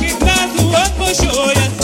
que traz o amor, joia.